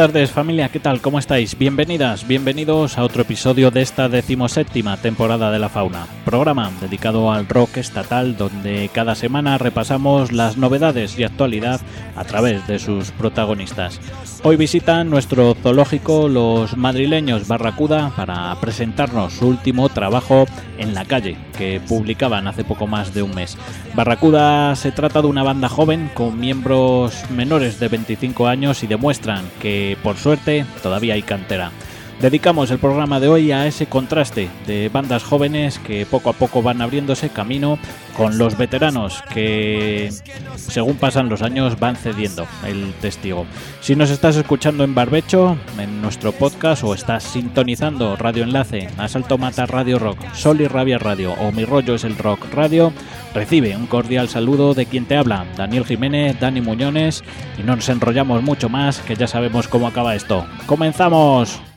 tardes familia, ¿qué tal? ¿Cómo estáis? Bienvenidas, bienvenidos a otro episodio de esta decimoséptima temporada de la fauna, programa dedicado al rock estatal donde cada semana repasamos las novedades y actualidad a través de sus protagonistas. Hoy visitan nuestro zoológico los madrileños Barracuda para presentarnos su último trabajo en la calle que publicaban hace poco más de un mes. Barracuda se trata de una banda joven con miembros menores de 25 años y demuestran que por suerte todavía hay cantera. Dedicamos el programa de hoy a ese contraste de bandas jóvenes que poco a poco van abriéndose camino con los veteranos que según pasan los años van cediendo el testigo. Si nos estás escuchando en Barbecho, en nuestro podcast o estás sintonizando Radio Enlace, Asalto Mata Radio Rock, Sol y Rabia Radio o Mi Rollo es el Rock Radio, recibe un cordial saludo de quien te habla, Daniel Jiménez, Dani Muñones y no nos enrollamos mucho más que ya sabemos cómo acaba esto. ¡Comenzamos!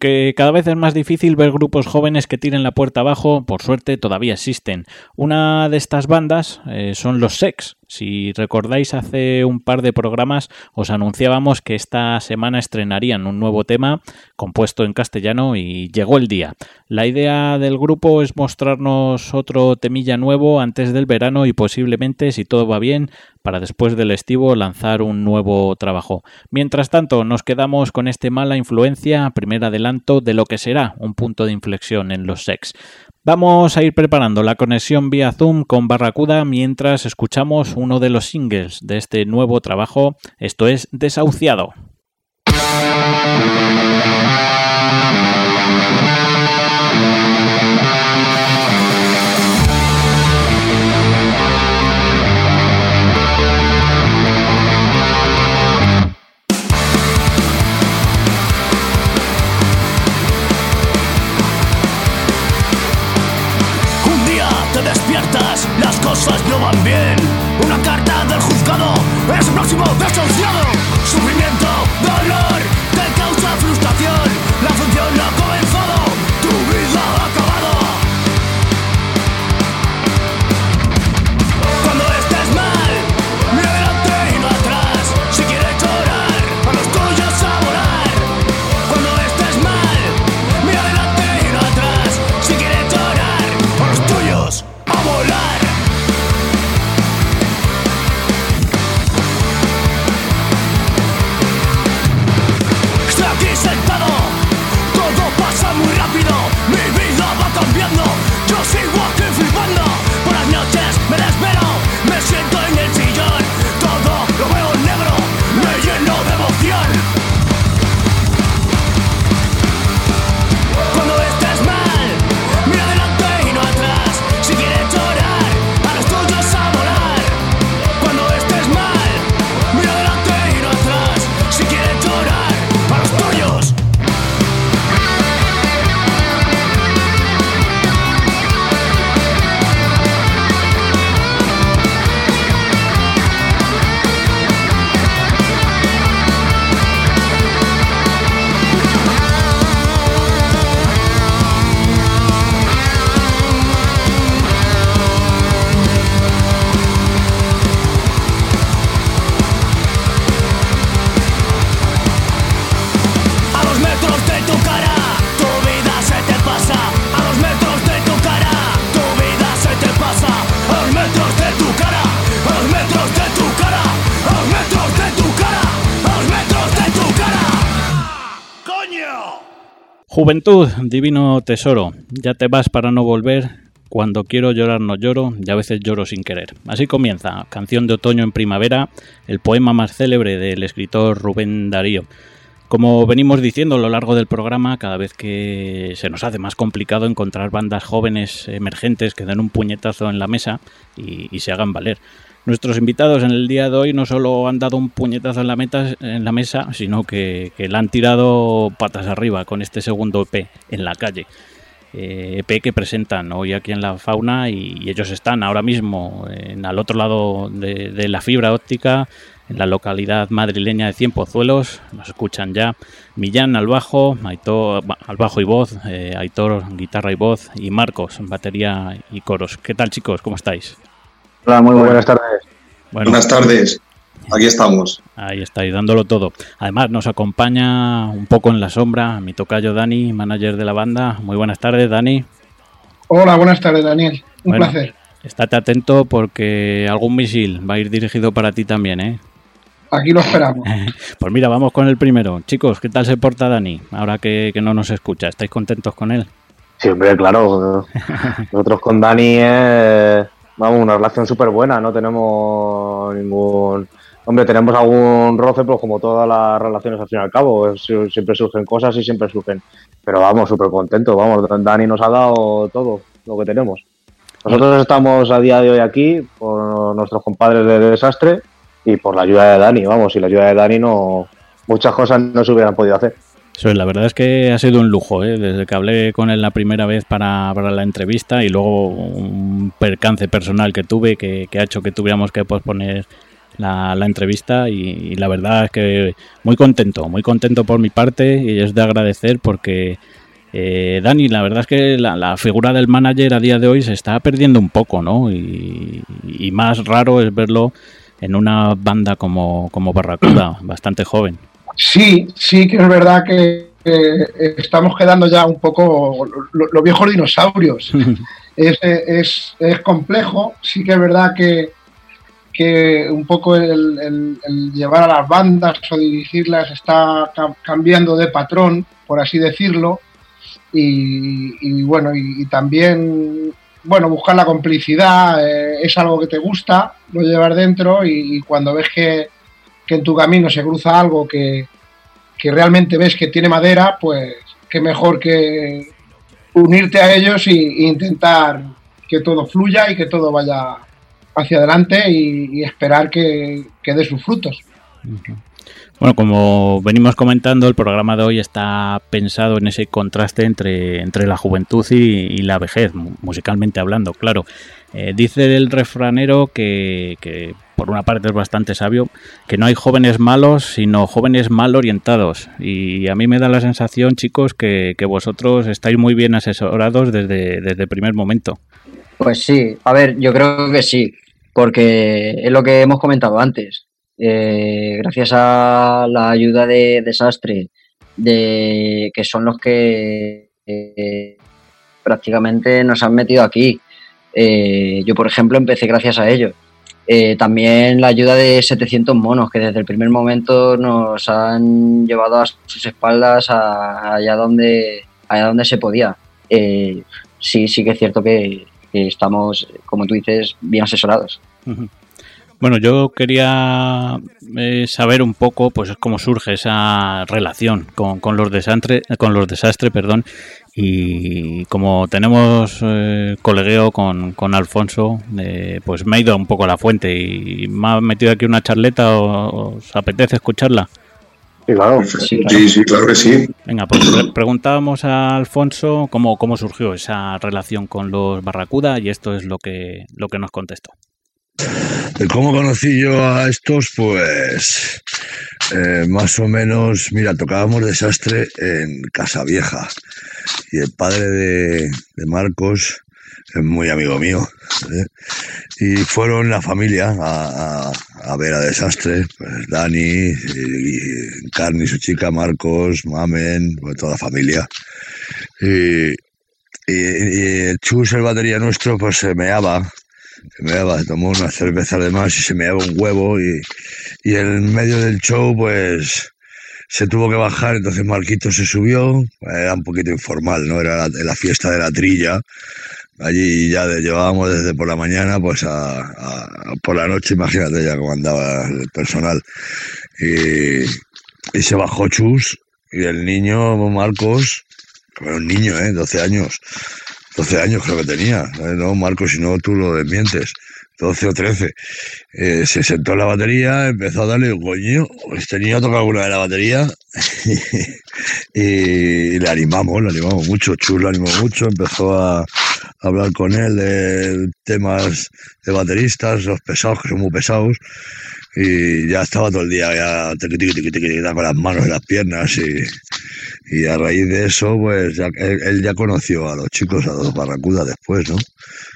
Aunque cada vez es más difícil ver grupos jóvenes que tiren la puerta abajo, por suerte todavía existen. Una de estas bandas eh, son los Sex. Si recordáis, hace un par de programas os anunciábamos que esta semana estrenarían un nuevo tema compuesto en castellano y llegó el día. La idea del grupo es mostrarnos otro temilla nuevo antes del verano y posiblemente, si todo va bien, para después del estivo lanzar un nuevo trabajo. Mientras tanto, nos quedamos con este mala influencia, primer adelanto de lo que será un punto de inflexión en los sex. Vamos a ir preparando la conexión vía Zoom con Barracuda mientras escuchamos uno de los singles de este nuevo trabajo, esto es Desahuciado. Cosas no van bien. Una carta del juzgado es el próximo desahuciado. Sufrimiento, dolor, Juventud, divino tesoro, ya te vas para no volver. Cuando quiero llorar no lloro y a veces lloro sin querer. Así comienza, canción de otoño en primavera, el poema más célebre del escritor Rubén Darío. Como venimos diciendo a lo largo del programa, cada vez que se nos hace más complicado encontrar bandas jóvenes emergentes que den un puñetazo en la mesa y, y se hagan valer. Nuestros invitados en el día de hoy no solo han dado un puñetazo en la, meta- en la mesa, sino que, que la han tirado patas arriba con este segundo EP en la calle. Eh, EP que presentan hoy aquí en la fauna y, ellos están ahora mismo en, al otro lado de, la fibra óptica en la localidad madrileña de Cienpozuelos. Nos escuchan ya Millán al bajo, Aitor al bajo y voz, eh, Aitor guitarra y voz y Marcos batería y coros. ¿Qué tal chicos? ¿Cómo estáis? Hola, muy buenas tardes. Bueno, Buenas tardes, aquí estamos. Ahí estáis dándolo todo. Además, nos acompaña un poco en la sombra mi tocayo Dani, manager de la banda. Muy buenas tardes, Dani. Hola, buenas tardes, Daniel. Un Bueno. placer. Estate atento porque algún misil va a ir dirigido para ti también, ¿eh? Aquí lo esperamos. Pues mira, vamos con el primero. Chicos, ¿qué tal se porta Dani? Ahora que, que no nos escucha, ¿estáis contentos con él? Siempre, claro. Nosotros con Dani es, vamos, una relación súper buena, no tenemos ningún... Hombre, tenemos algún roce, pero como todas las relaciones al fin y al cabo, siempre surgen cosas y siempre surgen. Pero vamos, súper contentos, vamos, Dani nos ha dado todo lo que tenemos. Nosotros estamos a día de hoy aquí por nuestros compadres de desastre y por la ayuda de Dani, vamos, si la ayuda de Dani no... Muchas cosas no se hubieran podido hacer. Es, la verdad es que ha sido un lujo, ¿eh? desde que hablé con él la primera vez para, para la entrevista y luego un percance personal que tuve que, ha hecho que tuviéramos que posponer la, la entrevista y, la verdad es que muy contento, muy contento por mi parte y es de agradecer porque eh, Dani, la verdad es que la, figura del manager a día de hoy se está perdiendo un poco, ¿no? Y, más raro es verlo en una banda como, como Barracuda, bastante joven. Sí, sí que es verdad que, estamos quedando ya un poco los viejos dinosaurios. es, es, es, complejo, sí que es verdad que, que un poco el, llevar a las bandas o dirigirlas está cambiando de patrón, por así decirlo, y, bueno, y, también, bueno, buscar la complicidad eh, es algo que te gusta, lo llevar dentro y, cuando ves que, en tu camino se cruza algo que, realmente ves que tiene madera, pues qué mejor que unirte a ellos e intentar que todo fluya y que todo vaya hacia adelante y, esperar que, que dé sus frutos. Bueno, como venimos comentando, el programa de hoy está pensado en ese contraste entre, entre la juventud y, la vejez, musicalmente hablando, claro. Eh, dice el refranero que, que, por una parte es bastante sabio, que no hay jóvenes malos, sino jóvenes mal orientados. Y a mí me da la sensación, chicos, que, vosotros estáis muy bien asesorados desde, desde el primer momento. Pues sí, a ver, yo creo que sí, porque es lo que hemos comentado antes eh, gracias a la ayuda de Desastre, de, que son los que eh, prácticamente nos han metido aquí. Eh, yo, por ejemplo, empecé gracias a ellos. También la ayuda de 700 monos, que desde el primer momento nos han llevado a sus espaldas allá, donde, allá donde se podía. sí, sí que es cierto que, estamos, como tú dices, bien asesorados. Bueno, yo quería eh, saber un poco, pues, cómo surge esa relación con, con los desastres, con los desastres, perdón, y como tenemos eh, colegueo con, con Alfonso, eh, pues me ha ido un poco a la fuente y me ha metido aquí una charleta. ¿Os apetece escucharla? Sí, claro. Sí, sí, claro que sí. Venga, pues preguntábamos a Alfonso cómo, cómo surgió esa relación con los Barracuda y esto es lo que, lo que nos contestó. ¿Cómo conocí yo a estos? Pues eh, más o menos, mira, tocábamos desastre en Casa Vieja y el padre de, Marcos es muy amigo mío ¿eh? y fueron la familia a, ver a desastre, pues Dani, y, Carni, su chica, Marcos, Mamen, pues toda la familia. Y, y, el Chus, el batería nuestro, pues se meaba se me daba, tomó una cerveza de más y se me daba un huevo y, y en medio del show pues se tuvo que bajar, entonces Marquito se subió, era un poquito informal, ¿no? Era la, fiesta de la trilla, allí ya llevábamos desde por la mañana pues a, por la noche, imagínate ya cómo andaba el personal. Y, y se bajó Chus y el niño Marcos, era un niño, ¿eh? 12 años, 12 años creo que tenía, no Marcos, si no tú lo desmientes, 12 o 13. Eh, se sentó en la batería, empezó a darle, coño, este niño toca alguna de la batería y, le animamos, le animamos mucho, Chus le animó mucho, empezó a, hablar con él de temas de bateristas, los pesados, que son muy pesados, y ya estaba todo el día ya con las manos en las piernas y y a raíz de eso, pues él, ya conoció a los chicos, a los Barracuda después, ¿no?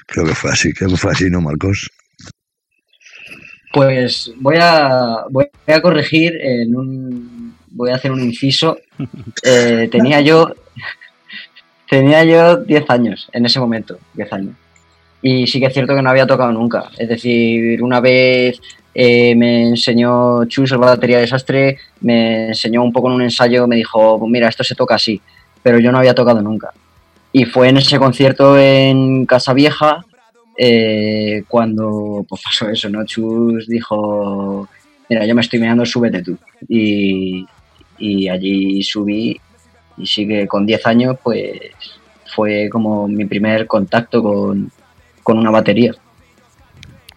Creo que fue así, creo que fue así, ¿no, Marcos? Pues voy a, voy a corregir en un, voy a hacer un inciso. Eh, tenía yo, tenía yo 10 años en ese momento, 10 años. Y sí que es cierto que no había tocado nunca. Es decir, una vez eh, me enseñó Chus, el batería desastre, me enseñó un poco en un ensayo, me dijo, pues mira, esto se toca así, pero yo no había tocado nunca. Y fue en ese concierto en Casa Vieja eh, cuando pues, pasó eso, ¿no? Chus dijo, mira, yo me estoy mirando, súbete tú. Y, allí subí y sí que con 10 años pues fue como mi primer contacto con, con una batería.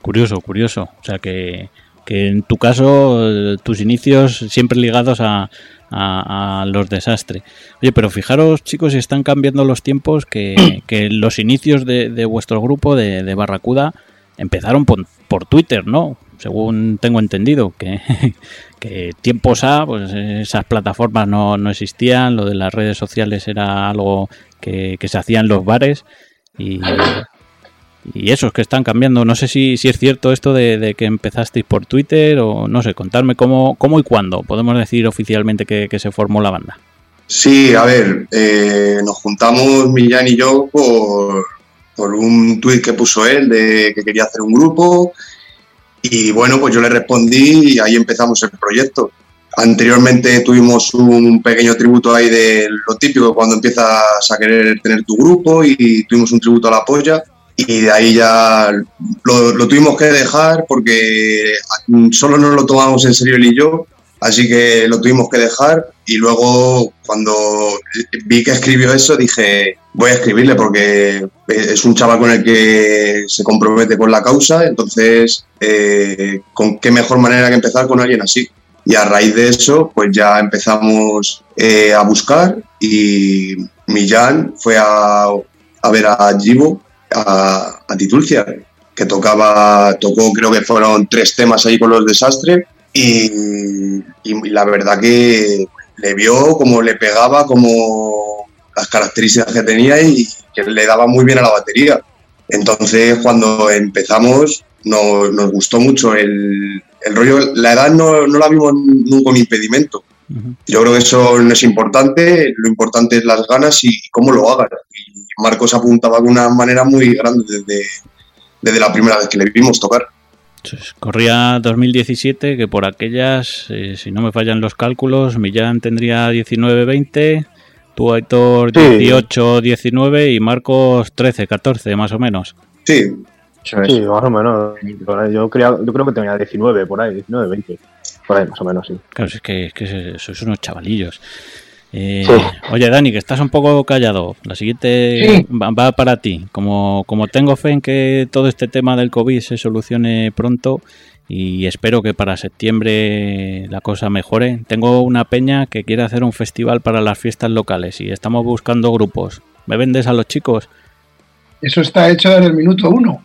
Curioso, curioso. O sea que, en tu caso, eh, tus inicios siempre ligados a, los desastres. Oye, pero fijaros, chicos, si están cambiando los tiempos, que, los inicios de, vuestro grupo de, Barracuda empezaron por, Twitter, ¿no? según tengo entendido, que, que tiempos A, pues esas plataformas no, no existían, lo de las redes sociales era algo que, que se hacía en los bares y, y esos que están cambiando. No sé si, si es cierto esto de, que empezasteis por Twitter o no sé, contarme cómo, cómo y cuándo podemos decir oficialmente que, que se formó la banda. Sí, a ver, eh, nos juntamos Millán y yo por, por un tuit que puso él de que quería hacer un grupo y bueno, pues yo le respondí y ahí empezamos el proyecto. Anteriormente tuvimos un pequeño tributo ahí de lo típico cuando empiezas a querer tener tu grupo y tuvimos un tributo a la polla y de ahí ya lo, lo, tuvimos que dejar porque solo nos lo tomamos en serio él y yo, así que lo tuvimos que dejar y luego cuando vi que escribió eso dije voy a escribirle porque es un chaval con el que se compromete con la causa, entonces eh, con qué mejor manera que empezar con alguien así. Y a raíz de eso, pues ya empezamos eh, a buscar y Millán fue a, a ver a Givo a, Titulcia, que tocaba, tocó creo que fueron tres temas ahí con los desastres y, la verdad que le vio como le pegaba, como las características que tenía y que le daba muy bien a la batería. Entonces cuando empezamos no, nos gustó mucho el, el rollo, la edad no, no, la vimos nunca un impedimento. Uh -huh. Yo creo que eso no es importante, lo importante es las ganas y cómo lo hagan. Y Marcos apuntaba de una manera muy grande desde, desde la primera vez que le vimos tocar. Corría 2017, que por aquellas, eh, si no me fallan los cálculos, Millán tendría 19-20, tú Aitor 18-19 y Marcos 13-14 más o menos. Sí, Sí, más o menos. Yo, creo, yo creo que tenía 19 por ahí, 19, 20. Por ahí, más o menos, sí. Claro, es que, es que sois unos chavalillos. Eh, sí. Oye, Dani, que estás un poco callado. La siguiente sí. va, va, para ti. Como, como tengo fe en que todo este tema del COVID se solucione pronto y espero que para septiembre la cosa mejore, tengo una peña que quiere hacer un festival para las fiestas locales y estamos buscando grupos. ¿Me vendes a los chicos? Eso está hecho desde el minuto uno.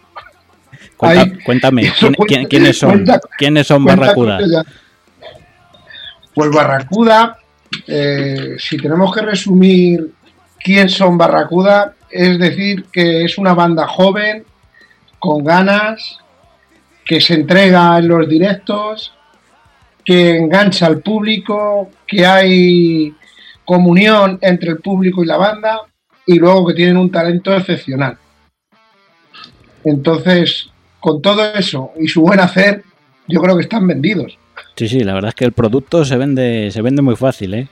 Cuenta, Ahí, cuéntame, ¿quién, cuenta, ¿quiénes son? Cuenta, ¿Quiénes son Barracuda? Pues Barracuda, eh, si tenemos que resumir quién son Barracuda, es decir, que es una banda joven, con ganas, que se entrega en los directos, que engancha al público, que hay comunión entre el público y la banda, y luego que tienen un talento excepcional. Entonces, con todo eso y su buen hacer, yo creo que están vendidos. Sí, sí, la verdad es que el producto se vende, se vende muy fácil, ¿eh?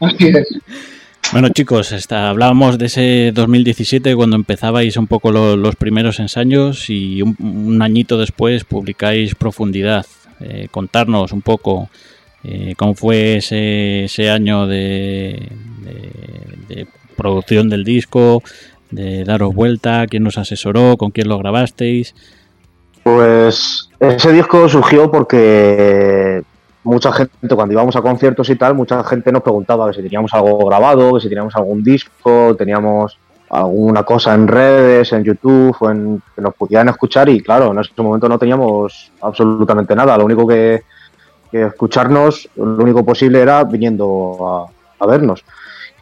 Así es. Bueno, chicos, está, hablábamos de ese 2017 cuando empezabais un poco lo, los primeros ensayos y un, un, añito después publicáis Profundidad. Eh, contarnos un poco eh, cómo fue ese, ese año de, de, de producción del disco, de daros vuelta, quién nos asesoró, con quién lo grabasteis. Pues ese disco surgió porque mucha gente, cuando íbamos a conciertos y tal, mucha gente nos preguntaba que si teníamos algo grabado, que si teníamos algún disco, teníamos alguna cosa en redes, en YouTube, o en, que nos pudieran escuchar y claro, en ese momento no teníamos absolutamente nada, lo único que, escucharnos, lo único posible era viniendo a, a vernos.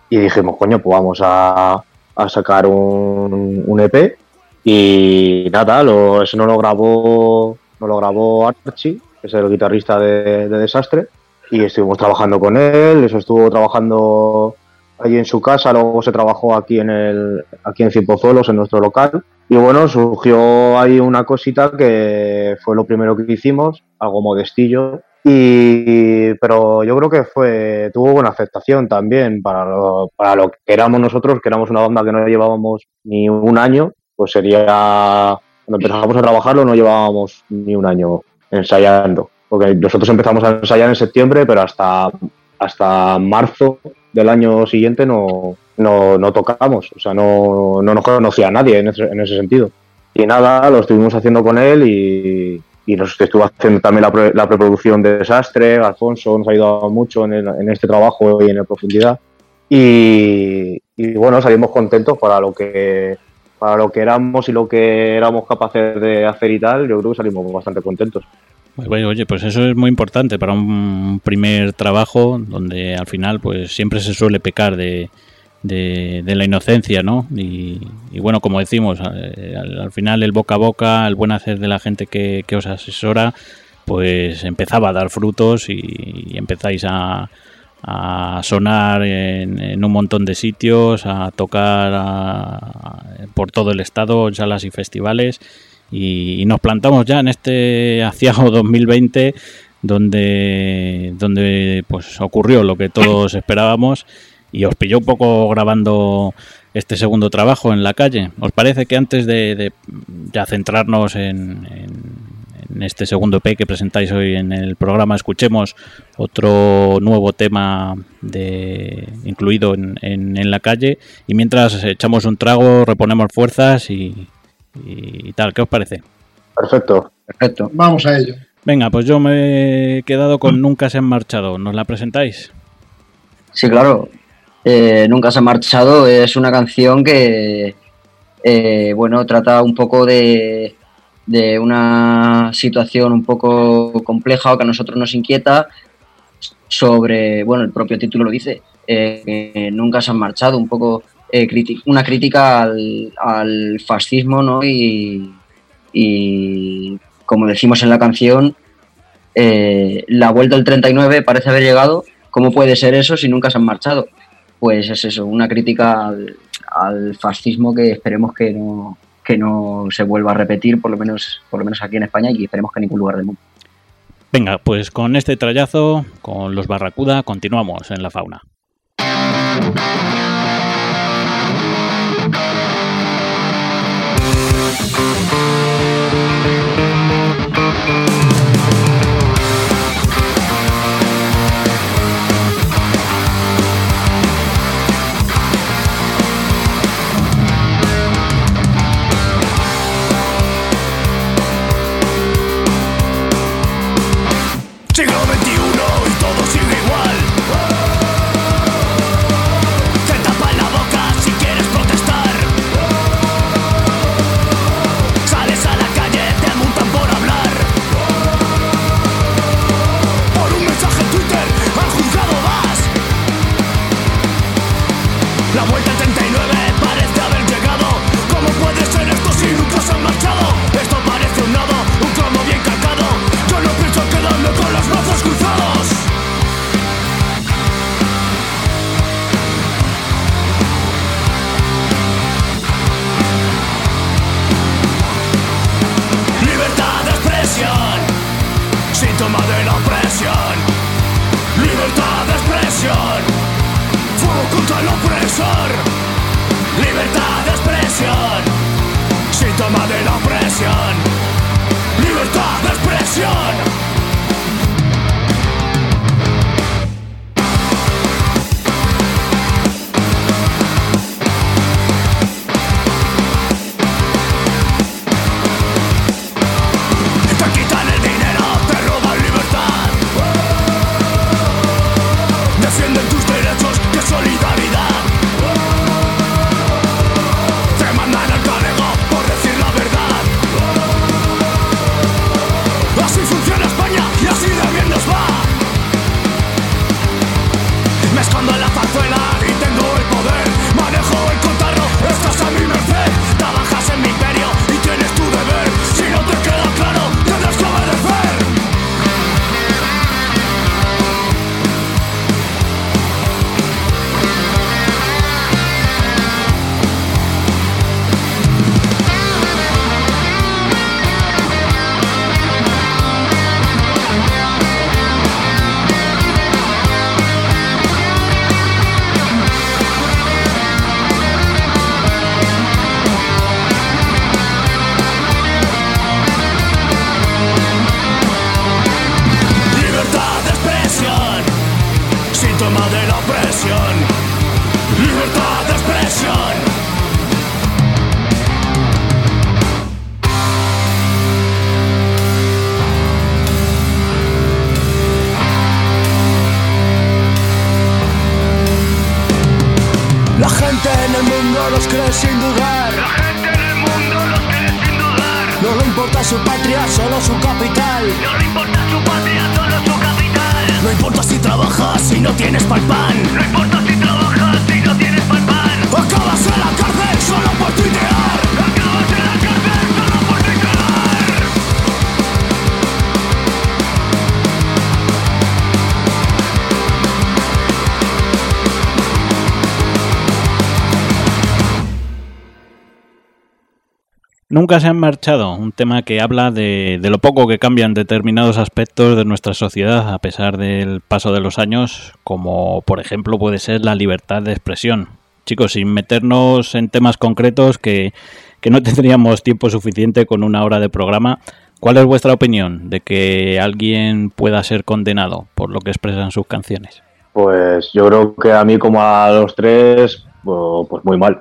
Y dijimos, coño, pues vamos a, a sacar un, un, EP y nada, lo, eso no lo grabó no lo grabó Archie, que es el guitarrista de, de, Desastre, y estuvimos trabajando con él, eso estuvo trabajando allí en su casa, luego se trabajó aquí en el aquí en Cipozuelos, en nuestro local, y bueno, surgió ahí una cosita que fue lo primero que hicimos, algo modestillo, y, pero yo creo que fue tuvo buena aceptación también para lo, para lo que éramos nosotros, que éramos una banda que no llevábamos ni un año, pues sería cuando empezamos a trabajarlo no llevábamos ni un año ensayando, porque nosotros empezamos a ensayar en septiembre, pero hasta hasta marzo del año siguiente no, no, no tocamos, o sea, no, no nos conocía a nadie en ese, en ese sentido. Y nada, lo estuvimos haciendo con él y, y nos estuvo haciendo también la, pre, la, preproducción de Desastre, Alfonso nos ha ayudado mucho en, el, en este trabajo y en la profundidad. Y, y, bueno, salimos contentos para lo que para lo que éramos y lo que éramos capaces de hacer y tal, yo creo que salimos bastante contentos. Pues bueno, oye, pues eso es muy importante para un primer trabajo donde al final pues siempre se suele pecar de, de, la inocencia, ¿no? Y, y bueno, como decimos, eh, al, al final el boca a boca, el buen hacer de la gente que, que os asesora, pues empezaba a dar frutos y empezáis a, a sonar en, en un montón de sitios, a tocar por todo el estado, salas y festivales. Y, nos plantamos ya en este aciago 2020 donde, donde pues ocurrió lo que todos esperábamos y os pilló un poco grabando este segundo trabajo en la calle. ¿Os parece que antes de, ya centrarnos en, en- en este segundo EP que presentáis hoy en el programa, escuchemos otro nuevo tema de, incluido en, en- en la calle y mientras echamos un trago, reponemos fuerzas y, y tal, ¿qué os parece? Perfecto. Perfecto. Vamos a ello. Venga, pues yo me he quedado con Nunca se han marchado. ¿Nos la presentáis? Sí, claro. Eh, Nunca se ha marchado es una canción que, eh, bueno, trata un poco de, de una situación un poco compleja o que a nosotros nos inquieta sobre, bueno, el propio título lo dice, eh, nunca se han marchado, un poco eh, una crítica al, fascismo, ¿no? Y, como decimos en la canción, eh, la vuelta del 39 parece haber llegado. ¿Cómo puede ser eso si nunca se han marchado? Pues es eso, una crítica al fascismo que esperemos que no, que no se vuelva a repetir, por lo menos, por lo menos aquí en España y esperemos que en ningún lugar del mundo. Venga, pues con este trayazo, con los Barracuda, continuamos en la fauna. Libertad de expresión, síntoma de la opresión. Libertad de expresión. Nunca se han marchado, un tema que habla de, lo poco que cambian determinados aspectos de nuestra sociedad a pesar del paso de los años, como por ejemplo puede ser la libertad de expresión. Chicos, sin meternos en temas concretos que, que no tendríamos tiempo suficiente con una hora de programa, ¿cuál es vuestra opinión de que alguien pueda ser condenado por lo que expresan sus canciones? Pues yo creo que a mí como a los tres, pues muy mal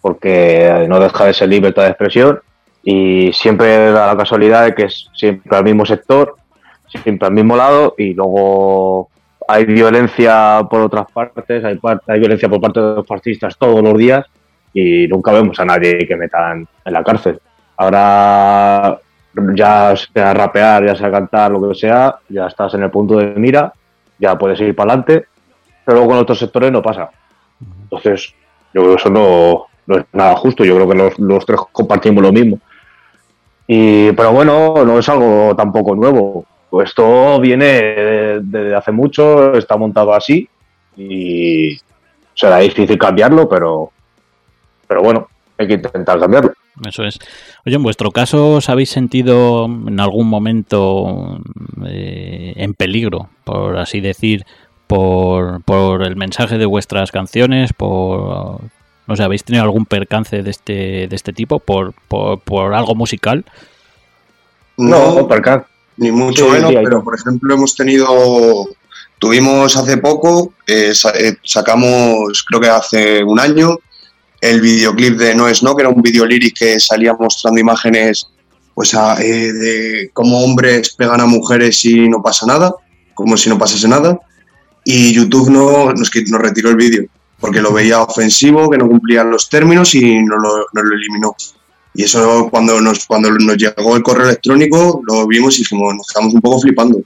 porque no deja de ser libertad de expresión y siempre da la casualidad de que es siempre al mismo sector, siempre al mismo lado y luego hay violencia por otras partes, hay, hay violencia por parte de los fascistas todos los días y nunca vemos a nadie que metan en la cárcel. Ahora ya sea rapear, ya sea cantar, lo que sea, ya estás en el punto de mira, ya puedes ir para adelante, pero luego con otros sectores no pasa. Entonces, yo creo que eso no, no es nada justo. Yo creo que los, los, tres compartimos lo mismo. Y, pero bueno, no es algo tampoco nuevo. Esto viene desde hace mucho, está montado así y será difícil cambiarlo, pero, pero bueno, hay que intentar cambiarlo. Eso es. Oye, en vuestro caso, ¿os habéis sentido en algún momento eh, en peligro, por así decir, por, por el mensaje de vuestras canciones, por no sé, ¿habéis tenido algún percance de este, de este tipo por, por, por algo musical? No, No, percance. ni mucho Sí, menos, sí, pero por ejemplo hemos tenido, tuvimos hace poco, eh, eh, sacamos creo que hace un año el videoclip de No es No, que era un video lyric que salía mostrando imágenes pues a- eh, de cómo hombres pegan a mujeres y no pasa nada, como si no pasase nada, y YouTube no, nos, nos retiró el vídeo porque lo veía ofensivo, que no cumplían los términos y nos lo, nos lo eliminó. Y eso cuando nos, cuando nos llegó el correo electrónico lo vimos y dijimos, nos quedamos un poco flipando.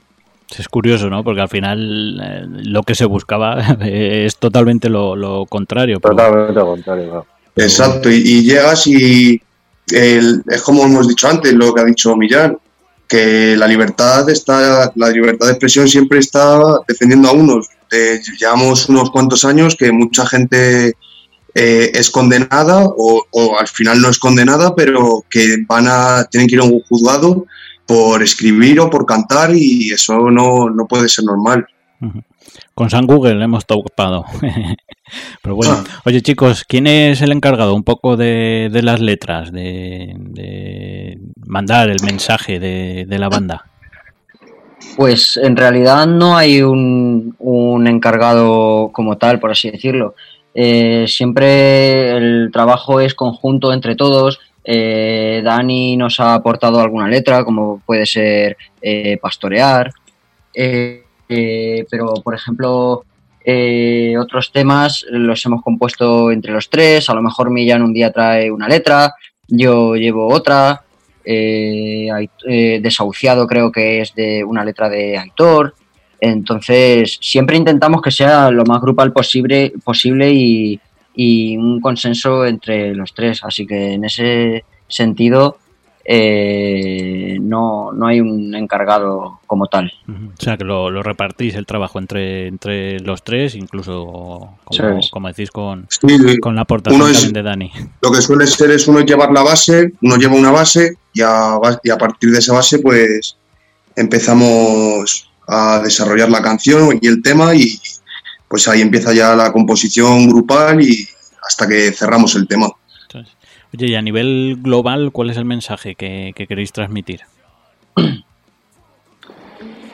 Es curioso, ¿no? Porque al final eh, lo que se buscaba eh, es totalmente lo, lo contrario. pero- Totalmente lo contrario. claro. Exacto, y, y llegas y el- es como hemos dicho antes, lo que ha dicho Millán, que la libertad está, la libertad de expresión siempre está defendiendo a unos. Eh, llevamos unos cuantos años que mucha gente eh, es condenada o, o al final no es condenada, pero que van a tienen que ir a un juzgado por escribir o por cantar y eso no, no puede ser normal. Con San Google hemos topado. Pero bueno, Ah. oye chicos, ¿quién es el encargado un poco de, de las letras, de, de mandar el mensaje de, de la banda? Pues en realidad no hay un, encargado como tal, por así decirlo. Eh, siempre el trabajo es conjunto entre todos. Eh, Dani nos ha aportado alguna letra, como puede ser eh, pastorear. Eh, eh, pero, por ejemplo, otros temas los hemos compuesto entre los tres. A lo mejor Millán un día trae una letra, yo llevo otra. Eh, eh, Desahuciado creo que es de una letra de Aitor. Entonces, siempre intentamos que sea lo más grupal posible, posible y un consenso entre los tres. Así que en ese sentido, eh, no, no hay un encargado como tal. O sea, que lo, lo repartís el trabajo entre, entre los tres, incluso, como, decís, con, Sí, con la aportación Uno es- también de Dani. lo que suele ser es uno llevar la base, uno lleva una base y a, y a partir de esa base pues empezamos a desarrollar la canción y el tema y pues ahí empieza ya la composición grupal y hasta que cerramos el tema. Oye, y a nivel global, ¿cuál es el mensaje que, que queréis transmitir?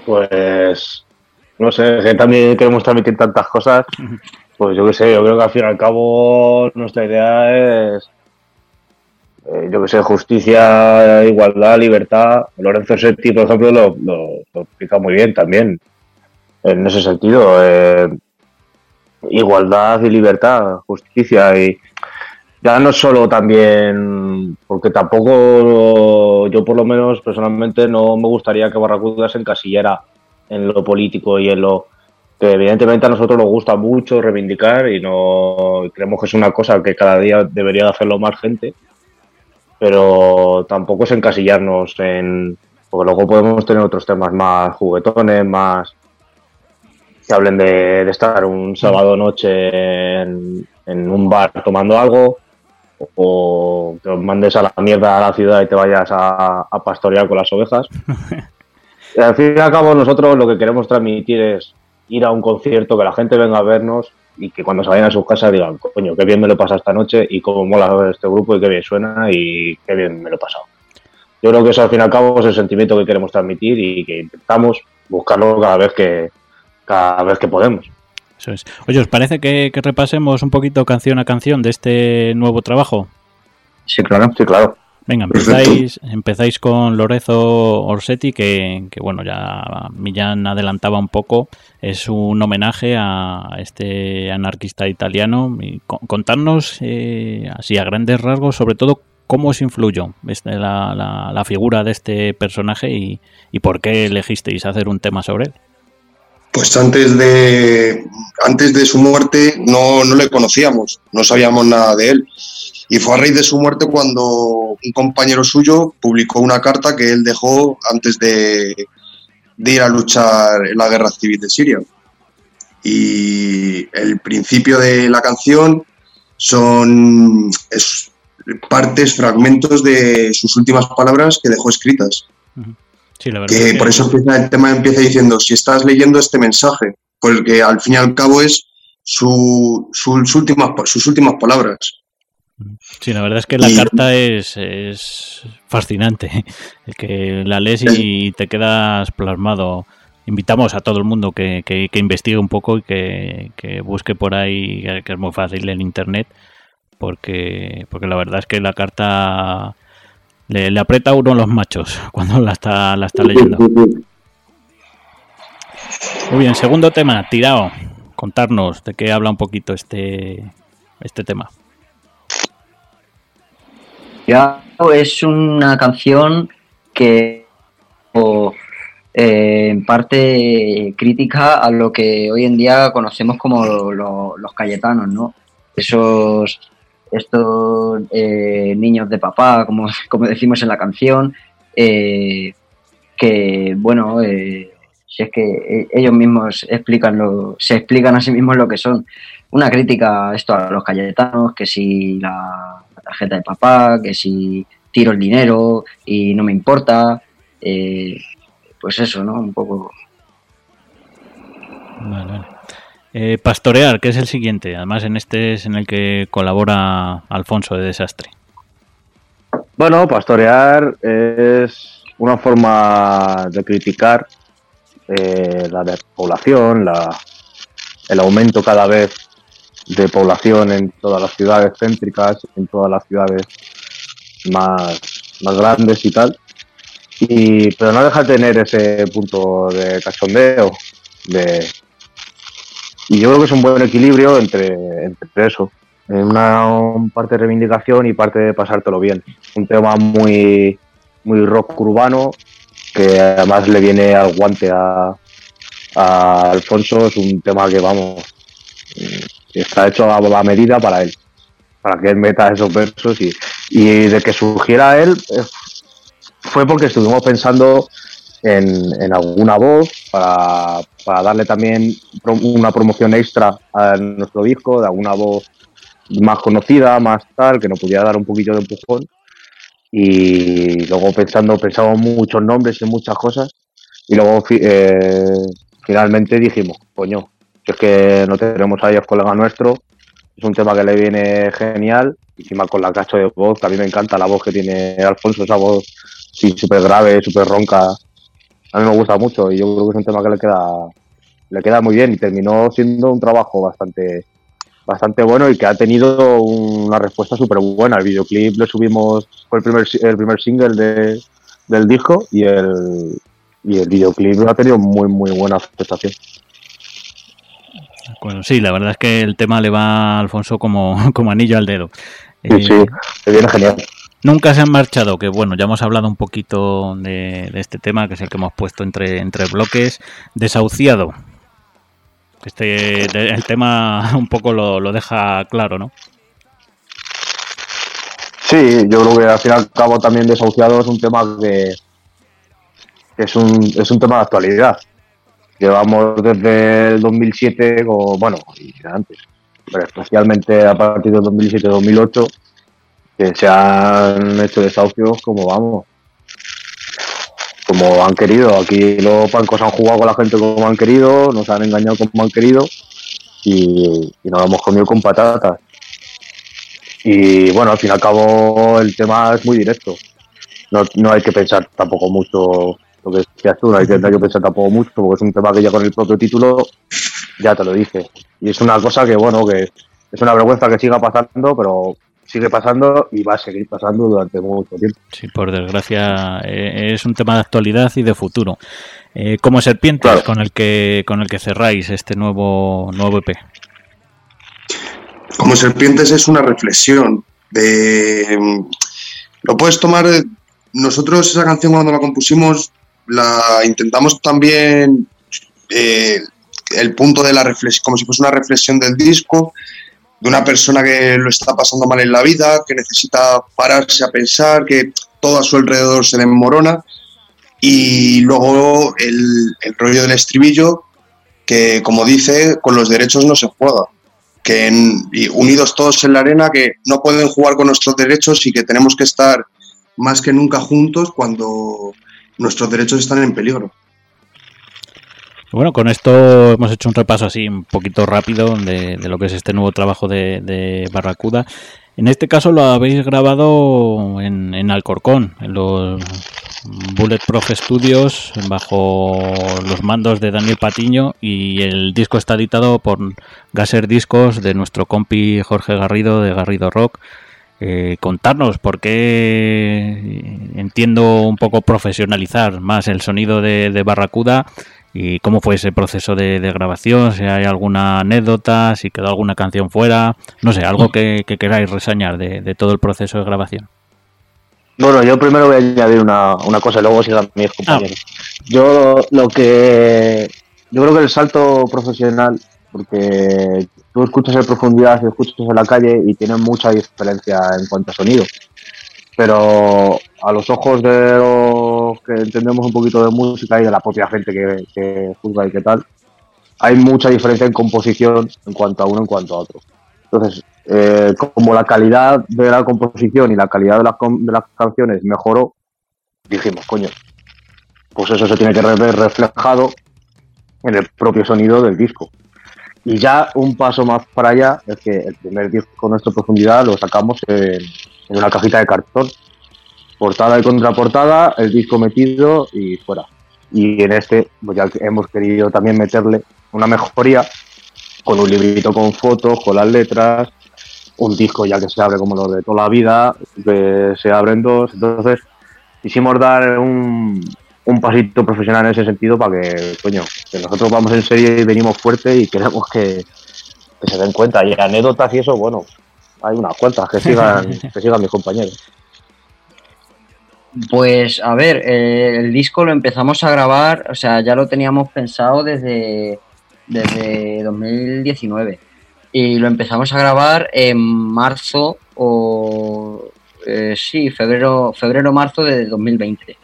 Pues no sé, que también queremos transmitir tantas cosas. Pues yo qué sé, yo creo que al fin y al cabo nuestra idea es, eh, yo qué sé, justicia, igualdad, libertad. Lorenzo Setti, por ejemplo, lo, lo, lo explica muy bien también en ese sentido. eh, igualdad y libertad, justicia y ya no solo también, porque tampoco yo por lo menos personalmente no me gustaría que Barracuda se encasillera en lo político y en lo que evidentemente a nosotros nos gusta mucho reivindicar y no creemos que es una cosa que cada día debería de hacerlo más gente, pero tampoco es encasillarnos en, porque luego podemos tener otros temas más juguetones, más que hablen de, estar un sábado noche en un bar tomando algo o te mandes a la mierda a la ciudad y te vayas a, a pastorear con las ovejas. Y al fin y al cabo nosotros lo que queremos transmitir es ir a un concierto, que la gente venga a vernos y que cuando se vayan a sus casas digan, coño, qué bien me lo he pasado esta noche y cómo mola este grupo y qué bien suena y qué bien me lo he pasado. Yo creo que eso al fin y al cabo es el sentimiento que queremos transmitir y que intentamos buscarlo cada vez que, cada vez que podemos. Eso es. Oye, ¿os parece que, que repasemos un poquito canción a canción de este nuevo trabajo? Sí, claro. Sí, claro. Venga, empezáis, empezáis con Lorenzo Orsetti, que, que, bueno, ya Millán adelantaba un poco. Es un homenaje a este anarquista italiano. Y co- contarnos eh, así a grandes rasgos, sobre todo, cómo os influyó este, la, la- la figura de este personaje y, y por qué elegisteis hacer un tema sobre él. Pues antes de, antes de su muerte no, no le conocíamos, no sabíamos nada de él. Y fue a raíz de su muerte cuando un compañero suyo publicó una carta que él dejó antes de, de ir a luchar en la guerra civil de Siria. Y el principio de la canción son es partes, fragmentos de sus últimas palabras que dejó escritas. Sí, la verdad. Que es que- por eso empieza, el tema empieza diciendo, si estás leyendo este mensaje, porque al fin y al cabo es su- sus, últimas, sus últimas palabras. Sí, la verdad es que la Y- carta es, es fascinante. El que la lees y te quedas plasmado. Invitamos a todo el mundo que, que- que investigue un poco y que, que busque por ahí, que- que es muy fácil en internet, porque, porque la verdad es que la carta le, aprieta a uno los machos cuando la está, leyendo. Muy bien, segundo tema, tirado. Contarnos de qué habla un poquito este, este tema. Ya es una canción que o, eh, en parte crítica a lo que hoy en día conocemos como lo- lo- los cayetanos, ¿no? Esos estos eh, niños de papá, como, como decimos en la canción, eh, que bueno, eh, si es que eh, ellos mismos explican lo, se explican a sí mismos lo que son. Una crítica esto a los cayetanos, que si la, la tarjeta de papá, que si tiro el dinero y no me importa. eh, pues eso, ¿no? Un poco. Vale, vale. Eh, pastorear, que es el siguiente. Además, en este es en el que colabora Alfonso de Desastre. Bueno, pastorear es una forma de criticar eh, la despoblación, la, el aumento cada vez de población en todas las ciudades céntricas, en todas las ciudades más, más grandes y tal. Y, pero no deja de tener ese punto de cachondeo. De, y yo creo que es un buen equilibrio entre, entre eso, una un parte de reivindicación y parte de pasártelo bien. Un tema muy, muy rock urbano que además le viene al guante a, Alfonso. Es un tema que, vamos, está hecho a, a medida para él, para que él meta esos versos y, y de que surgiera él eh, fue porque estuvimos pensando en, en alguna voz para, para darle también una promoción extra a nuestro disco, de alguna voz más conocida, más tal, que nos pudiera dar un poquito de empujón. Y luego pensando, pensamos muchos nombres y muchas cosas. Y luego eh, finalmente dijimos, coño, si es que no tenemos a colega nuestro, es un tema que le viene genial, encima con la cacho de voz, que a mí me encanta la voz que tiene Alfonso, esa voz sí, súper grave, súper ronca, a mí me gusta mucho y yo creo que es un tema que le queda, le queda muy bien y terminó siendo un trabajo bastante, bastante bueno y que ha tenido una respuesta súper buena. El videoclip lo subimos, fue el primer, el primer single de, del disco y el, y el videoclip ha tenido muy, muy buena aceptación. Bueno, sí, la verdad es que el tema le va a Alfonso como, como anillo al dedo. Sí, Eh, sí, te viene genial. Nunca se han marchado, que bueno, ya hemos hablado un poquito de, este tema, que es el que hemos puesto entre, entre bloques. Desahuciado. Este, el tema un poco lo, lo deja claro, ¿no? Sí, yo creo que al fin y al cabo también desahuciado es un tema que, que es, un, es un tema de actualidad. Llevamos desde el 2007, o, bueno, y antes, pero especialmente a partir del 2007-2008, que se han hecho desahucios como vamos, como han querido. Aquí los bancos han jugado con la gente como han querido, nos han engañado como han querido y, nos hemos comido con patatas. Y bueno, al fin y al cabo el tema es muy directo. No, no hay que pensar tampoco mucho lo que decías tú, que, no hay que pensar tampoco mucho, porque es un tema que ya con el propio título ya te lo dice. Y es una cosa que, bueno, que es una vergüenza que siga pasando, pero sigue pasando y va a seguir pasando durante mucho tiempo. Sí, por desgracia eh, es un tema de actualidad y de futuro. Eh, como serpientes Claro. con el que con el que cerráis este nuevo nuevo EP. Como Serpientes es una reflexión de... mm, Lo puedes tomar... eh, Nosotros esa canción cuando la compusimos la intentamos también eh, el punto de la reflexión, como si fuese una reflexión del disco, de una persona que lo está pasando mal en la vida, que necesita pararse a pensar, que todo a su alrededor se desmorona. Y luego el, rollo del estribillo, que como dice, con los derechos no se juega que unidos todos en la arena, que no pueden jugar con nuestros derechos y que tenemos que estar más que nunca juntos cuando nuestros derechos están en peligro. Bueno, con esto hemos hecho un repaso así un poquito rápido de, lo que es este nuevo trabajo de, Barracuda. En este caso lo habéis grabado en, en Alcorcón, en los Bulletproof Studios, bajo los mandos de Daniel Patiño y el disco está editado por Gaser Discos de nuestro compi Jorge Garrido de Garrido Rock. Eh, contarnos por qué entiendo un poco profesionalizar más el sonido de Barracuda y cómo fue ese proceso de, de grabación, si hay alguna anécdota, si quedó alguna canción fuera, no sé, algo que, que queráis reseñar de, de todo el proceso de grabación. Bueno, yo primero voy a añadir una, una cosa y luego sigan mis compañeros. Yo lo que. Yo creo que el salto profesional, porque tú escuchas en profundidad y escuchas en la calle y tienen mucha diferencia en cuanto a sonido. Pero a los ojos de los que entendemos un poquito de música y de la propia gente que, que juzga y qué tal, hay mucha diferencia en composición en cuanto a uno en cuanto a otro. Entonces, eh, como la calidad de la composición y la calidad de las, de las canciones mejoró, dijimos, coño, pues eso se tiene que ver reflejado en el propio sonido del disco. Y ya un paso más para allá es que el primer disco con nuestra profundidad lo sacamos en una cajita de cartón, portada y contraportada, el disco metido y fuera. Y en este, pues ya hemos querido también meterle una mejoría con un librito con fotos, con las letras, un disco ya que se abre como los de toda la vida, que se abren dos. Entonces, quisimos dar un, un pasito profesional en ese sentido para que, coño, que nosotros vamos en serio y venimos fuerte y queremos que, que se den cuenta. Y anécdotas y eso, bueno, hay unas cuantas que sigan, que sigan mis compañeros. Pues a ver, eh, el disco lo empezamos a grabar, o sea, ya lo teníamos pensado desde, desde 2019. Y lo empezamos a grabar en marzo o eh, sí, febrero, febrero, marzo de 2020.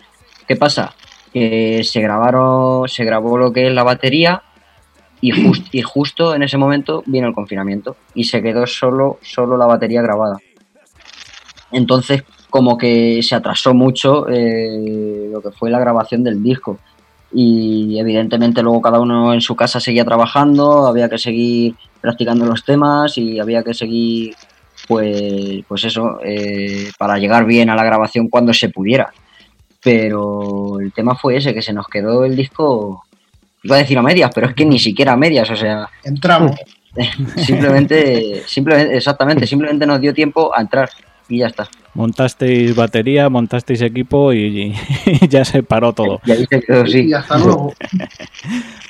¿Qué pasa? Que se grabaron, se grabó lo que es la batería y, jus- y justo en ese momento vino el confinamiento y se quedó solo, solo la batería grabada. Entonces, como que se atrasó mucho eh, lo que fue la grabación del disco. Y evidentemente luego cada uno en su casa seguía trabajando, había que seguir practicando los temas y había que seguir, pues, pues eso, eh, para llegar bien a la grabación cuando se pudiera. Pero el tema fue ese, que se nos quedó el disco, iba a decir a medias, pero es que ni siquiera a medias, o sea, Entramos. simplemente, simplemente, exactamente, simplemente nos dio tiempo a entrar y ya está. Montasteis batería, montasteis equipo y, y ya se paró todo. Y ahí se quedó, sí. Y hasta luego.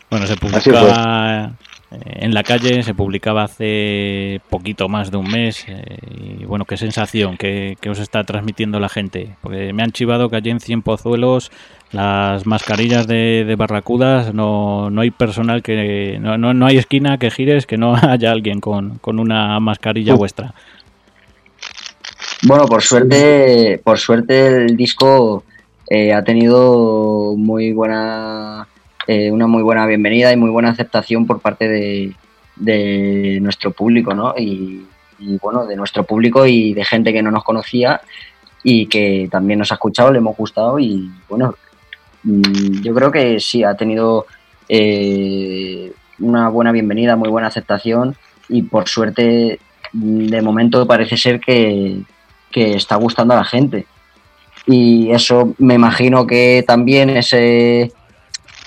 Bueno, se Así publica eh, en la calle, se publicaba hace poquito más de un mes. eh, y bueno, qué sensación, qué, qué os está transmitiendo la gente. Porque me han chivado que allí en Cien Pozuelos las mascarillas de, de barracudas no, no hay personal que. No, no, no hay esquina que gires que no haya alguien con, con una mascarilla vuestra. Bueno, por suerte, por suerte el disco eh, ha tenido muy buena, eh, una muy buena bienvenida y muy buena aceptación por parte de, nuestro público, ¿no? Y, y, bueno, de nuestro público y de gente que no nos conocía y que también nos ha escuchado, le hemos gustado y bueno, mm, yo creo que sí, ha tenido eh, una buena bienvenida, muy buena aceptación y por suerte de momento parece ser que, que está gustando a la gente. Y eso me imagino que también ese,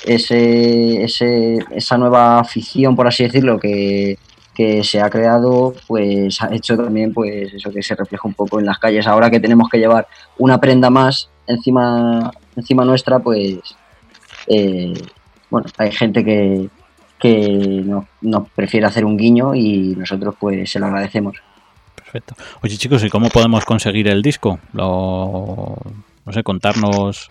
ese, ese- esa nueva afición, por así decirlo, que, que se ha creado, pues ha hecho también pues eso que se refleja un poco en las calles. Ahora que tenemos que llevar una prenda más encima, encima nuestra, pues eh, bueno, hay gente que, que nos, nos prefiere hacer un guiño y nosotros pues se lo agradecemos. Perfecto. Oye chicos, ¿y cómo podemos conseguir el disco? Lo, no sé, contarnos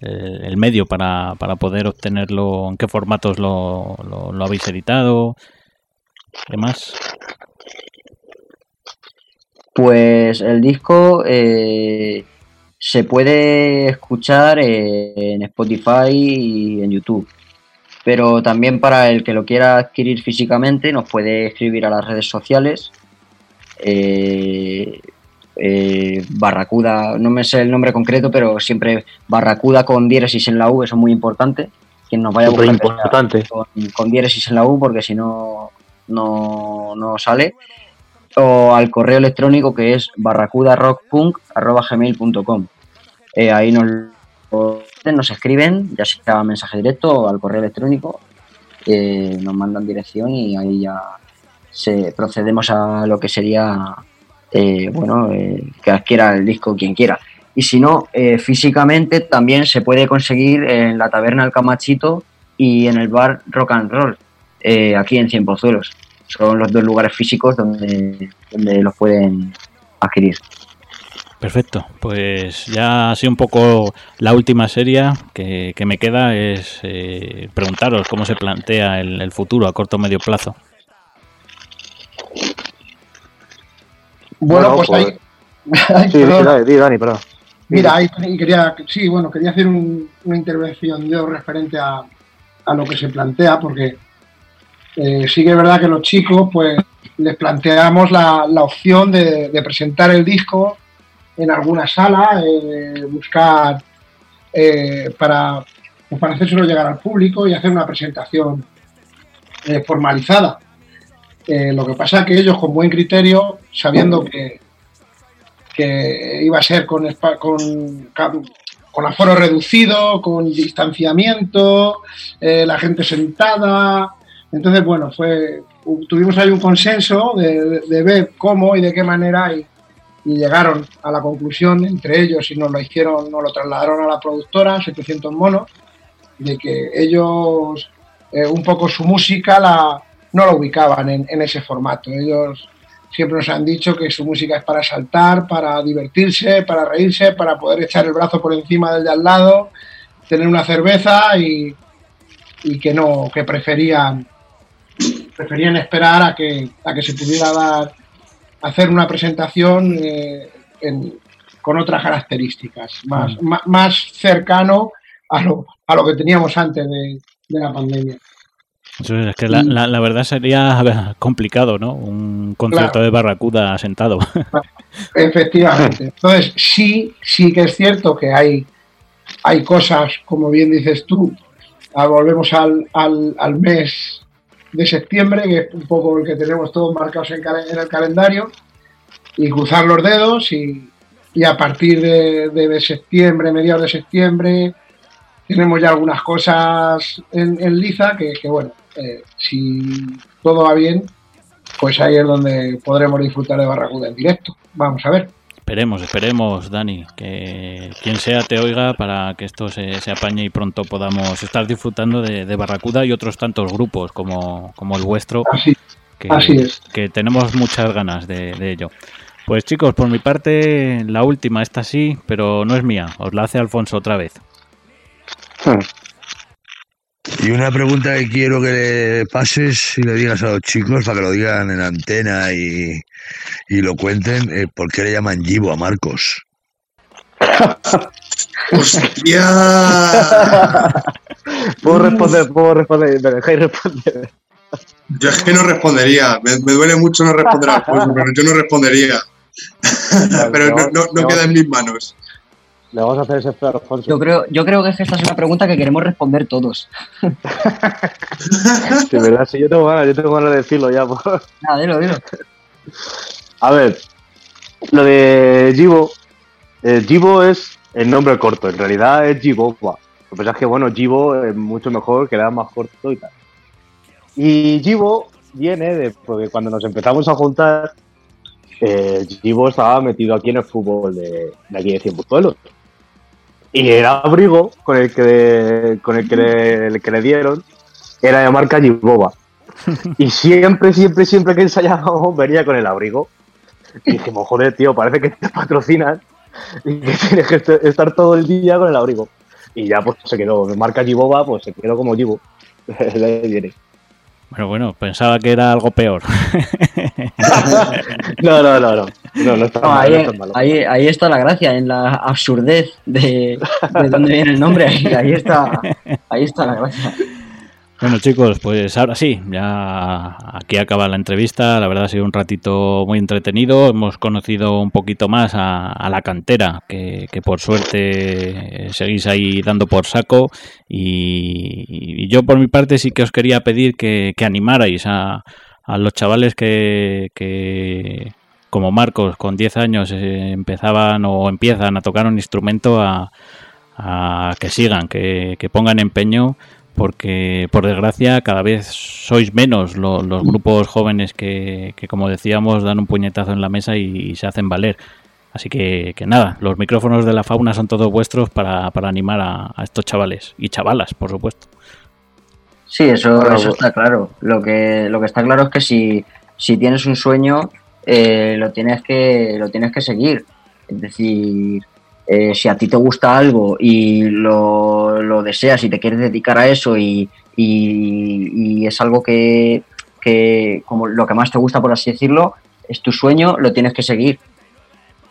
eh, el medio para, para poder obtenerlo, en qué formatos lo, lo, habéis editado, demás. Pues el disco eh, se puede escuchar en Spotify y en YouTube. Pero también para el que lo quiera adquirir físicamente nos puede escribir a las redes sociales. Eh, eh, Barracuda, no me sé el nombre concreto, pero siempre Barracuda con diéresis en la U, eso es muy importante. Quien nos vaya a buscar importante. con, con diéresis en la U, porque si no, no, no sale o al correo electrónico que es barracudarockpunk.gmail.com. Eh, ahí nos, nos escriben, ya sea mensaje directo o al correo electrónico, eh, nos mandan dirección y ahí ya se, procedemos a lo que sería, eh, bueno, eh, que adquiera el disco quien quiera. Y si no, eh, físicamente también se puede conseguir en la taberna El Camachito y en el bar Rock and Roll, aquí en Cien Pozuelos son los dos lugares físicos donde, donde los pueden adquirir. Perfecto, pues ya así un poco la última serie que, que me queda es eh, preguntaros cómo se plantea el, el futuro a corto o medio plazo. Bueno, Bueno, pues pues- ahí. Sí, Ay, sí, perdón. dale, di, Dani, perdón. Mira, ahí quería, sí, bueno, quería hacer un- una intervención yo referente a, a lo que se plantea, porque eh, sí que es verdad que los chicos, pues, les planteamos la, la opción de, de presentar el disco en alguna sala, eh, buscar eh, para, pues, para hacérselo llegar al público y hacer una presentación eh, formalizada. Lo que pasa es que ellos, con buen criterio, sabiendo que, que iba a ser con, con, con aforo reducido, con distanciamiento, eh, la gente sentada. Entonces, bueno, fue tuvimos ahí un consenso de ver cómo y de qué manera y, y llegaron a la conclusión entre ellos y nos lo hicieron, nos lo trasladaron a la productora, 700 monos, de que ellos eh, un poco su música la, no la ubicaban en, en ese formato. Ellos siempre nos han dicho que su música es para saltar, para divertirse, para reírse, para poder echar el brazo por encima del de al lado, tener una cerveza y, y que no, que preferían preferían esperar a que, a que se pudiera dar hacer una presentación eh, en- con otras características, más, ma- más, cercano a lo, a lo que teníamos antes de, de la pandemia. Eso es que la, la- la verdad sería complicado, ¿no? Un concierto Claro. de Barracuda sentado. Efectivamente. Entonces, sí, sí que es cierto que hay, hay cosas, como bien dices tú, ah, volvemos al, al, al mes de septiembre, que es un poco el que tenemos todos marcados en, el calendario, y cruzar los dedos y, y a partir de, de- de septiembre, mediados de septiembre, tenemos ya algunas cosas en, en liza que, que, bueno, eh, si todo va bien, pues ahí es donde podremos disfrutar de Barracuda en directo. Vamos a ver. Esperemos, esperemos, Dani, que quien sea te oiga para que esto se, se apañe y pronto podamos estar disfrutando de, de Barracuda y otros tantos grupos como, como el vuestro, Así, que, así es. que tenemos muchas ganas de, de ello. Pues chicos, por mi parte, la última, esta sí, pero no es mía, os la hace Alfonso otra vez. Y una pregunta que quiero que le pases y le digas a los chicos para que lo digan en antena y, y lo cuenten, eh, ¿por qué le llaman Givo a Marcos? ¡Hostia! Puedo responder, puedo responder, me dejáis responder. Yo es que no respondería. Me, me duele mucho no responder al Alfonso, pero yo no respondería. pero no, no- no queda en mis manos. Le vamos a hacer ese feo a Alfonso. Yo creo, yo creo que esta es una pregunta que queremos responder todos. De verdad, sí, yo tengo ganas, yo tengo ganas de decirlo ya. pues. Nada, dilo, dilo. A ver, lo de Jibo, eh, Jibo es el nombre corto, en realidad es Jiboba. Lo que pasa es que, bueno, Jibo es mucho mejor, queda más corto y tal. Y Jibo viene de, porque cuando nos empezamos a juntar, eh, Jibo estaba metido aquí en el fútbol de, de aquí de Cienfuzuelos. Y el abrigo con el que, con el que, le, el que le dieron era de marca Jiboba. Y siempre, siempre, siempre que ensayábamos venía con el abrigo. Y dijimos, joder, tío, parece que te patrocinan y que tienes que est- estar todo el día con el abrigo. Y ya pues se quedó, marca Jiboba, pues se quedó como. De viene. Bueno, bueno, pensaba que era algo peor. No, no, no, no. No, no está No, mal, ahí, no está malo. ahí, ahí está la gracia, en la absurdez de, de dónde viene el nombre. Ahí, ahí está, ahí está la gracia. Bueno chicos, pues ahora sí, ya aquí acaba la entrevista. La verdad ha sido un ratito muy entretenido. Hemos conocido un poquito más a, a la cantera, que, que por suerte eh, seguís ahí dando por saco. Y, y yo por mi parte sí que os quería pedir que, que animarais a, a los chavales que, que, como Marcos, con 10 años eh, empezaban o empiezan a tocar un instrumento a, a que sigan, que, que pongan empeño porque por desgracia cada vez sois menos lo- los grupos jóvenes que, que, como decíamos, dan un puñetazo en la mesa y, se hacen valer. Así que, que nada, los micrófonos de la fauna son todos vuestros para, para animar a, a estos chavales y chavalas, por supuesto. Sí, eso, eso está claro. Lo que, lo que está claro es que si, si tienes un sueño, eh, lo, tienes que, lo tienes que seguir. Es decir, eh, si a ti te gusta algo y lo, lo deseas y te quieres dedicar a eso y, y- es algo que, que, como lo que más te gusta, por así decirlo, es tu sueño, lo tienes que seguir.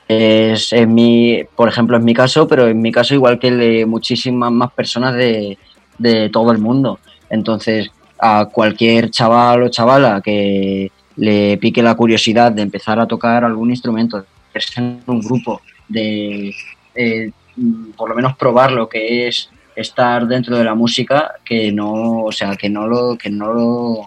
Es en mi, por ejemplo, en mi caso, pero en mi caso igual que el de muchísimas más personas de, de todo el mundo. Entonces, a cualquier chaval o chavala que le pique la curiosidad de empezar a tocar algún instrumento, de meterse en un grupo, de eh, por lo menos probar lo que es estar dentro de la música, que no, o sea, que no lo, que no lo,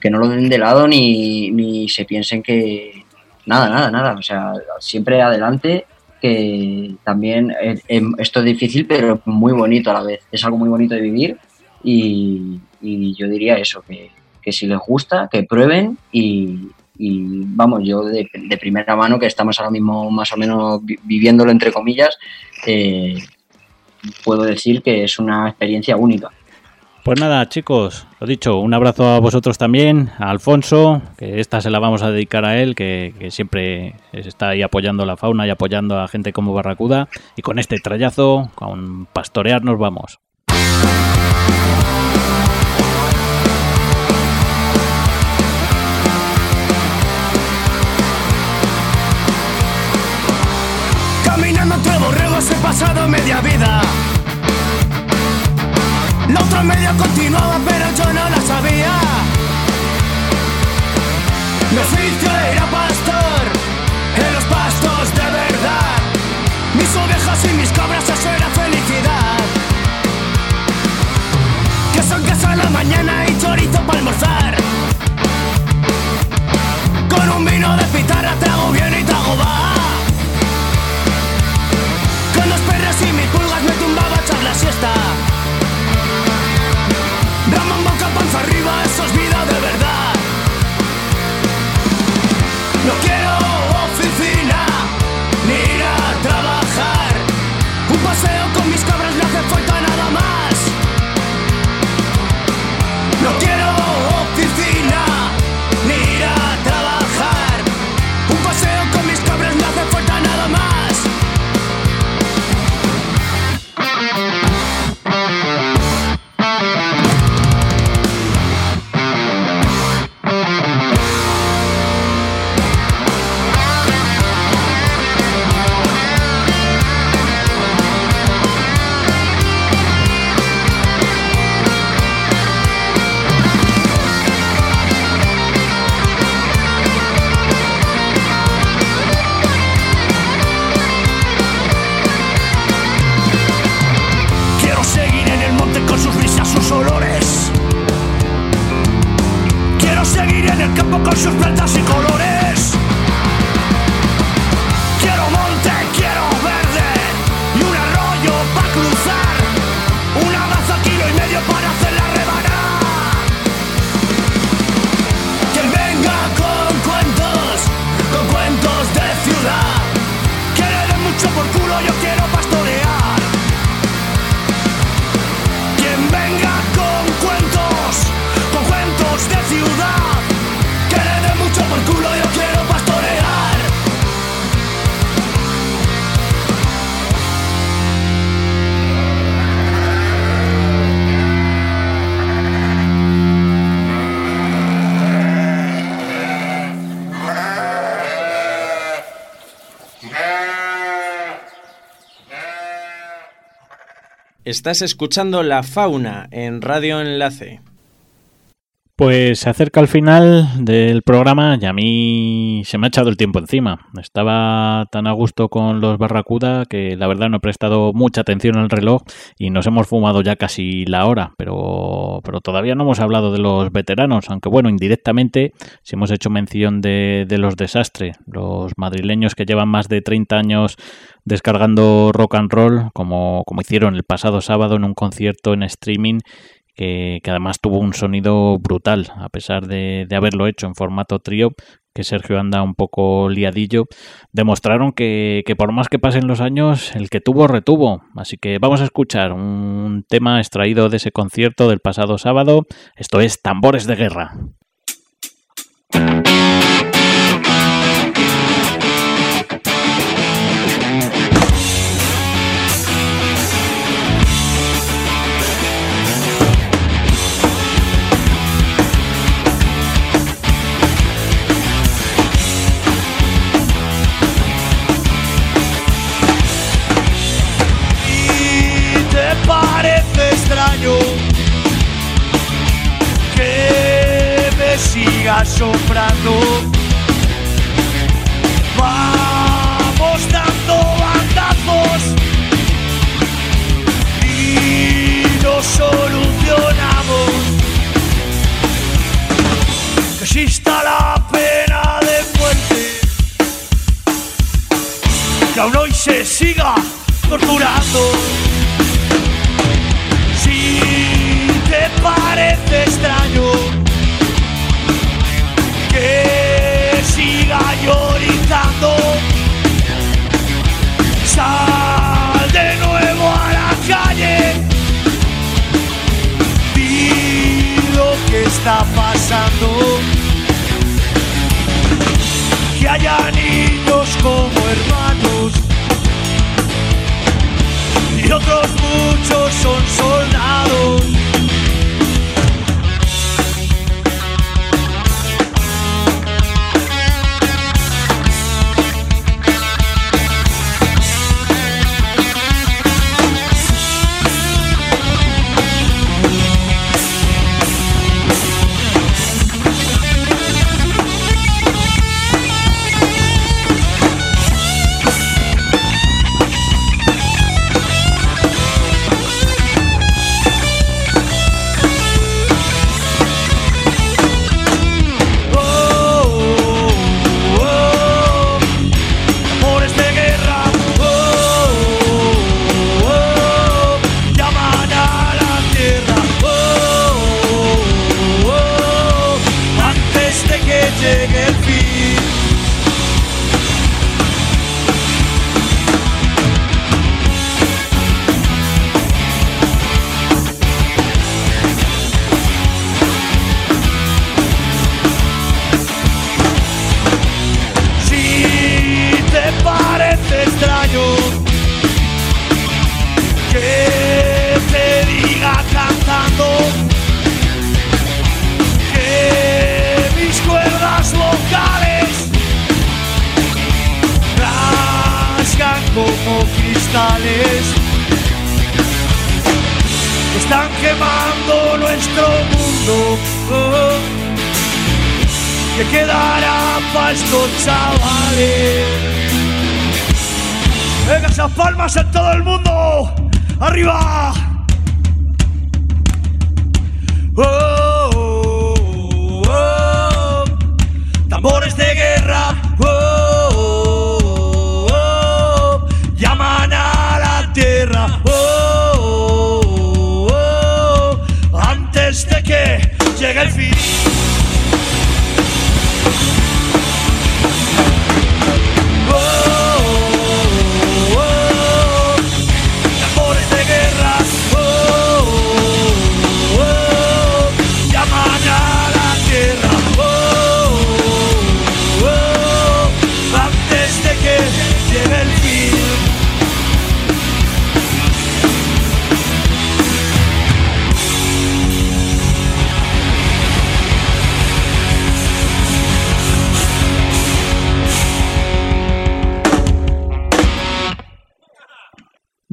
que no lo den de lado ni, ni se piensen que nada, nada, nada. O sea, siempre adelante, que también eh, em, esto es difícil, pero muy bonito a la vez. Es algo muy bonito de vivir y, y yo diría eso, que, que si les gusta, que prueben y, y, vamos, yo de, de primera mano, que estamos ahora mismo más o menos vi- viviéndolo entre comillas, eh, puedo decir que es una experiencia única. Pues nada, chicos, lo dicho, un abrazo a vosotros también, a Alfonso, que esta se la vamos a dedicar a él, que, siempre está ahí apoyando la fauna y apoyando a gente como Barracuda. Y con este trayazo, con pastorear nos vamos. He pasado media vida. La otra media continuaba, pero yo no la sabía. Mi oficio era pastor en los pastos de verdad. Mis ovejas y mis cabras, eso era felicidad. Que son casa a la mañana y chorizo para almorzar. Con un vino de pitarra trago bien y trago va. Y mis pulgas me tumbaba a echar la siesta. Ramón boca panza arriba, eso Estás escuchando La Fauna en Radio Enlace. Pues se acerca el final del programa y a mí se me ha echado el tiempo encima. Estaba tan a gusto con los Barracuda que la verdad no he prestado mucha atención al reloj y nos hemos fumado ya casi la hora, pero, pero todavía no hemos hablado de los veteranos, aunque bueno, indirectamente si hemos hecho mención de, de los desastres, los madrileños que llevan más de 30 años descargando rock and roll, como, como hicieron el pasado sábado en un concierto en streaming que, además tuvo un sonido brutal, a pesar de, de haberlo hecho en formato trío, que Sergio anda un poco liadillo, demostraron que, que, por más que pasen los años, el que tuvo, retuvo. Así que vamos a escuchar un tema extraído de ese concierto del pasado sábado. Esto es Tambores de Guerra. Soprando? Vamos dando bandazos y lo solucionamos. Que exista la pena de muerte que aún hoy se siga torturando. Si te parece extraño sal de nuevo a la calle. Di lo que está pasando. Que haya niños como hermanos y otros muchos son soldados.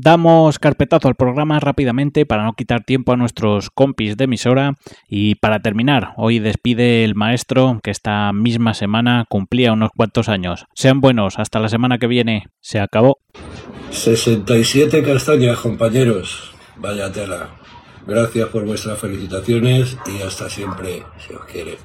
Damos carpetazo al programa rápidamente para no quitar tiempo a nuestros compis de emisora y para terminar, hoy despide el maestro que esta misma semana cumplía unos cuantos años. Sean buenos, hasta la semana que viene. Se acabó. 67 castañas, compañeros. Vaya tela. Gracias por vuestras felicitaciones y hasta siempre, si os quiere.